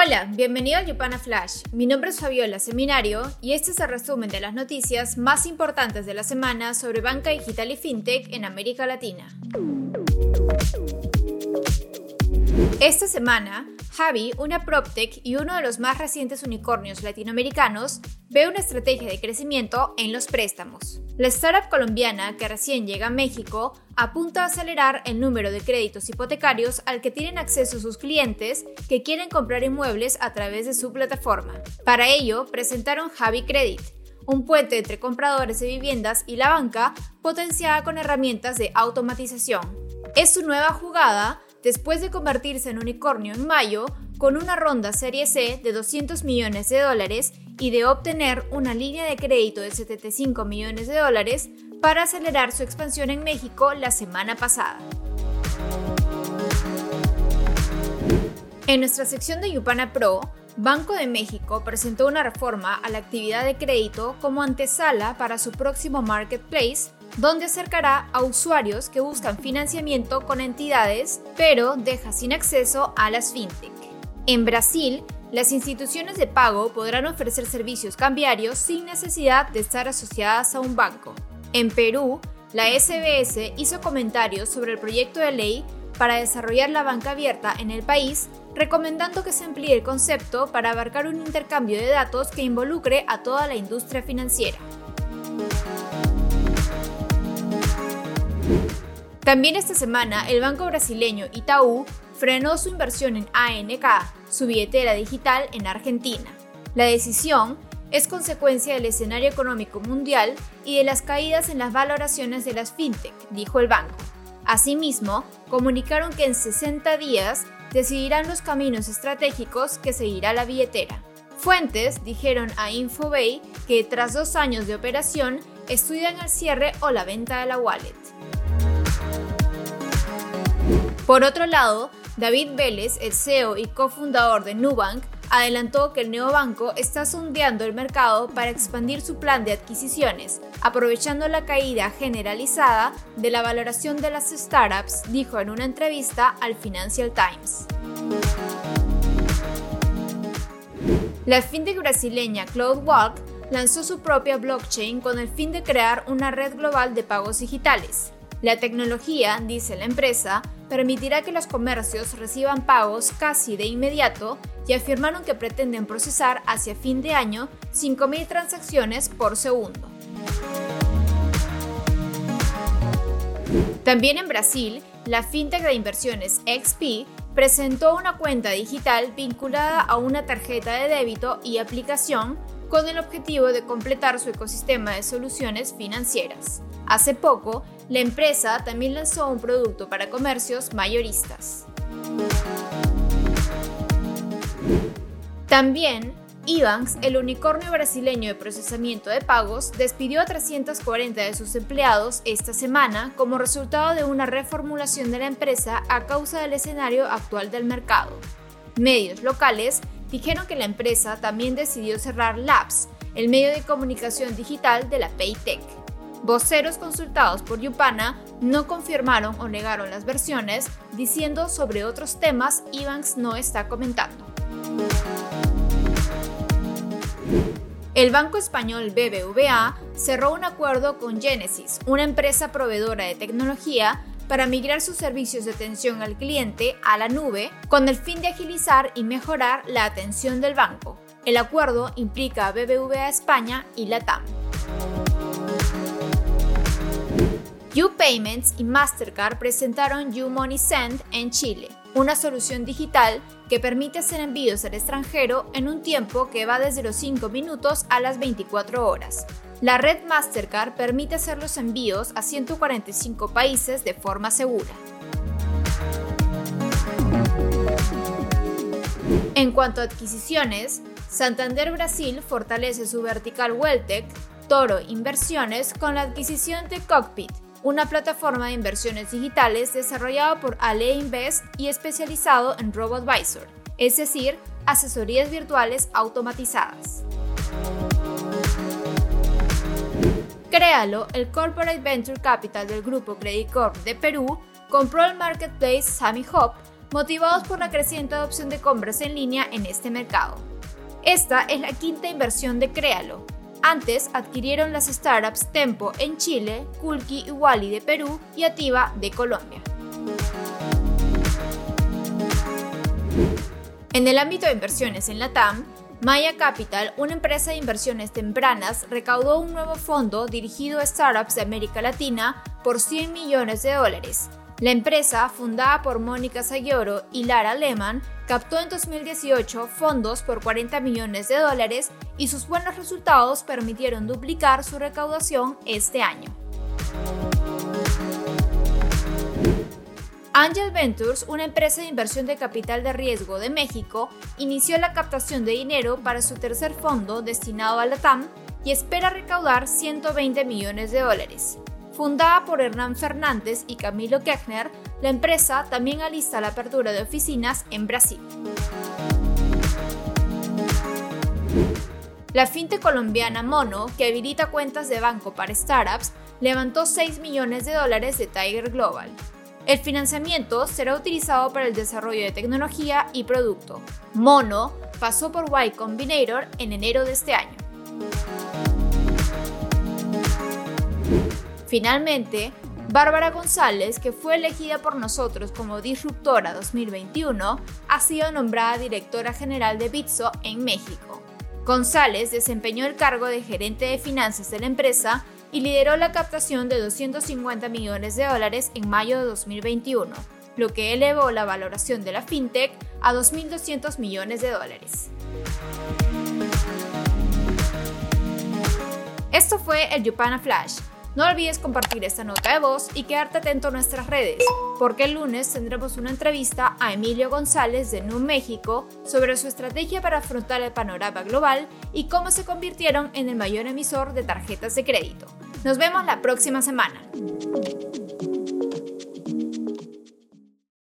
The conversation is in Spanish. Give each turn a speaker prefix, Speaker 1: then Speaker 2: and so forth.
Speaker 1: Hola, bienvenido a Yupana Flash. Mi nombre es Fabiola Seminario y este es el resumen de las noticias más importantes de la semana sobre banca digital y fintech en América Latina. Esta semana, Javi, una PropTech y uno de los más recientes unicornios latinoamericanos, ve una estrategia de crecimiento en los préstamos. La startup colombiana que recién llega a México apunta a acelerar el número de créditos hipotecarios al que tienen acceso sus clientes que quieren comprar inmuebles a través de su plataforma. Para ello, presentaron Javi Credit, un puente entre compradores de viviendas y la banca potenciada con herramientas de automatización. Es su nueva jugada después de convertirse en unicornio en mayo con una ronda Serie C de 200 millones de dólares y de obtener una línea de crédito de 75 millones de dólares para acelerar su expansión en México la semana pasada. En nuestra sección de Yupana Pro, Banco de México presentó una reforma a la actividad de crédito como antesala para su próximo marketplace donde acercará a usuarios que buscan financiamiento con entidades, pero deja sin acceso a las fintech. En Brasil, las instituciones de pago podrán ofrecer servicios cambiarios sin necesidad de estar asociadas a un banco. En Perú, la SBS hizo comentarios sobre el proyecto de ley para desarrollar la banca abierta en el país, recomendando que se amplíe el concepto para abarcar un intercambio de datos que involucre a toda la industria financiera. También esta semana, el banco brasileño Itaú frenó su inversión en ANK, su billetera digital en Argentina. La decisión es consecuencia del escenario económico mundial y de las caídas en las valoraciones de las fintech, dijo el banco. Asimismo, comunicaron que en 60 días decidirán los caminos estratégicos que seguirá la billetera. Fuentes dijeron a Infobay que tras dos años de operación estudian el cierre o la venta de la wallet. Por otro lado, David Vélez, el CEO y cofundador de Nubank, adelantó que el neobanco está sondeando el mercado para expandir su plan de adquisiciones, aprovechando la caída generalizada de la valoración de las startups, dijo en una entrevista al Financial Times. La fintech brasileña CloudWalk lanzó su propia blockchain con el fin de crear una red global de pagos digitales. La tecnología, dice la empresa, permitirá que los comercios reciban pagos casi de inmediato y afirmaron que pretenden procesar hacia fin de año 5.000 transacciones por segundo. También en Brasil, la fintech de inversiones XP presentó una cuenta digital vinculada a una tarjeta de débito y aplicación con el objetivo de completar su ecosistema de soluciones financieras. Hace poco, la empresa también lanzó un producto para comercios mayoristas. También, Ibanks, el unicornio brasileño de procesamiento de pagos, despidió a 340 de sus empleados esta semana como resultado de una reformulación de la empresa a causa del escenario actual del mercado. Medios locales dijeron que la empresa también decidió cerrar Labs, el medio de comunicación digital de la Paytech. Voceros consultados por Yupana no confirmaron o negaron las versiones, diciendo sobre otros temas Ibanks no está comentando. El banco español BBVA cerró un acuerdo con Genesis, una empresa proveedora de tecnología, para migrar sus servicios de atención al cliente a la nube con el fin de agilizar y mejorar la atención del banco. El acuerdo implica a BBVA España y LATAM. UPayments y Mastercard presentaron UMoney Send en Chile, una solución digital que permite hacer envíos al extranjero en un tiempo que va desde los 5 minutos a las 24 horas. La red Mastercard permite hacer los envíos a 145 países de forma segura. En cuanto a adquisiciones, Santander Brasil fortalece su vertical Welltech, Toro Inversiones con la adquisición de Cockpit, una plataforma de inversiones digitales desarrollada por Ale Invest y especializado en RoboAdvisor, es decir, asesorías virtuales automatizadas. Créalo, el Corporate Venture Capital del grupo Credit Corp de Perú compró el marketplace Sammy Hop motivados por la creciente adopción de compras en línea en este mercado. Esta es la quinta inversión de Créalo. Antes adquirieron las startups Tempo en Chile, Kulki y Wally de Perú y Ativa de Colombia. En el ámbito de inversiones en la TAM, Maya Capital, una empresa de inversiones tempranas, recaudó un nuevo fondo dirigido a startups de América Latina por 100 millones de dólares. La empresa, fundada por Mónica Sayoro y Lara Lehman, captó en 2018 fondos por 40 millones de dólares y sus buenos resultados permitieron duplicar su recaudación este año. Angel Ventures, una empresa de inversión de capital de riesgo de México, inició la captación de dinero para su tercer fondo destinado a la TAM y espera recaudar 120 millones de dólares. Fundada por Hernán Fernández y Camilo Kechner, la empresa también alista la apertura de oficinas en Brasil. La finte colombiana Mono, que habilita cuentas de banco para startups, levantó 6 millones de dólares de Tiger Global, el financiamiento será utilizado para el desarrollo de tecnología y producto. Mono pasó por Y Combinator en enero de este año. Finalmente, Bárbara González, que fue elegida por nosotros como Disruptora 2021, ha sido nombrada directora general de Bitso en México. González desempeñó el cargo de gerente de finanzas de la empresa y lideró la captación de 250 millones de dólares en mayo de 2021, lo que elevó la valoración de la fintech a 2.200 millones de dólares. Esto fue el Yupana Flash no olvides compartir esta nota de voz y quedarte atento a nuestras redes, porque el lunes tendremos una entrevista a Emilio González de Nu México sobre su estrategia para afrontar el panorama global y cómo se convirtieron en el mayor emisor de tarjetas de crédito. Nos vemos la próxima semana.